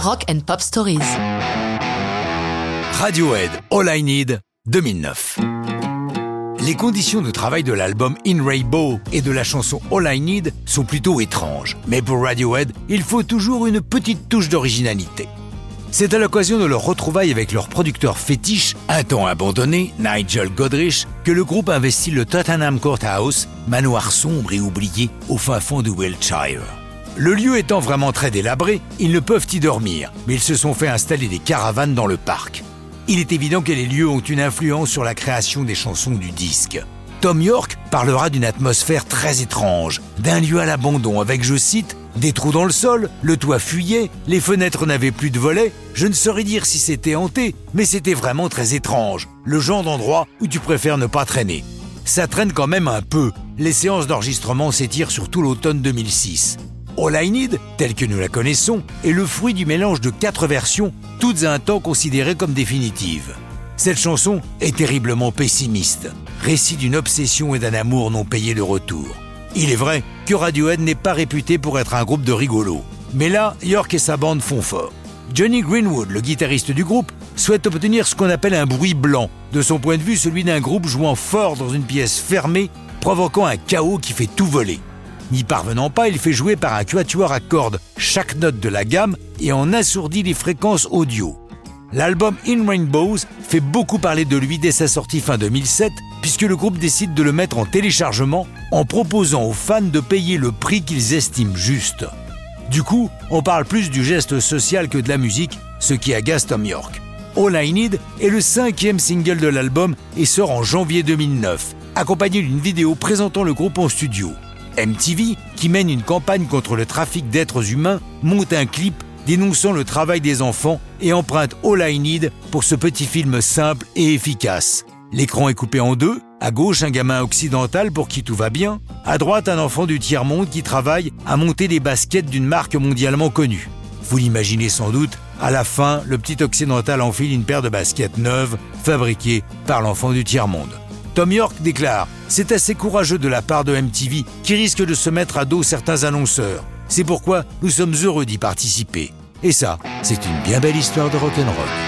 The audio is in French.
Rock and Pop Stories. Radiohead All I Need 2009. Les conditions de travail de l'album In Rainbow et de la chanson All I Need sont plutôt étranges, mais pour Radiohead, il faut toujours une petite touche d'originalité. C'est à l'occasion de leur retrouvaille avec leur producteur fétiche, un temps abandonné, Nigel Godrich, que le groupe investit le Tottenham Courthouse, manoir sombre et oublié au fin fond du Wiltshire. Le lieu étant vraiment très délabré, ils ne peuvent y dormir, mais ils se sont fait installer des caravanes dans le parc. Il est évident que les lieux ont une influence sur la création des chansons du disque. Tom York parlera d'une atmosphère très étrange, d'un lieu à l'abandon avec, je cite, des trous dans le sol, le toit fuyait, les fenêtres n'avaient plus de volets. Je ne saurais dire si c'était hanté, mais c'était vraiment très étrange. Le genre d'endroit où tu préfères ne pas traîner. Ça traîne quand même un peu. Les séances d'enregistrement s'étirent sur tout l'automne 2006. All I Need, telle que nous la connaissons, est le fruit du mélange de quatre versions, toutes à un temps considérées comme définitives. Cette chanson est terriblement pessimiste, récit d'une obsession et d'un amour non payé de retour. Il est vrai que Radiohead n'est pas réputé pour être un groupe de rigolos. Mais là, York et sa bande font fort. Johnny Greenwood, le guitariste du groupe, souhaite obtenir ce qu'on appelle un bruit blanc, de son point de vue celui d'un groupe jouant fort dans une pièce fermée, provoquant un chaos qui fait tout voler. N'y parvenant pas, il fait jouer par un quatuor à cordes chaque note de la gamme et en assourdit les fréquences audio. L'album In Rainbows fait beaucoup parler de lui dès sa sortie fin 2007, puisque le groupe décide de le mettre en téléchargement en proposant aux fans de payer le prix qu'ils estiment juste. Du coup, on parle plus du geste social que de la musique, ce qui agace Tom York. All I Need est le cinquième single de l'album et sort en janvier 2009, accompagné d'une vidéo présentant le groupe en studio. MTV, qui mène une campagne contre le trafic d'êtres humains, monte un clip dénonçant le travail des enfants et emprunte All I Need pour ce petit film simple et efficace. L'écran est coupé en deux, à gauche un gamin occidental pour qui tout va bien, à droite un enfant du tiers-monde qui travaille à monter des baskets d'une marque mondialement connue. Vous l'imaginez sans doute, à la fin, le petit occidental enfile une paire de baskets neuves fabriquées par l'enfant du tiers-monde. Tom York déclare C'est assez courageux de la part de MTV qui risque de se mettre à dos certains annonceurs. C'est pourquoi nous sommes heureux d'y participer. Et ça, c'est une bien belle histoire de rock'n'roll.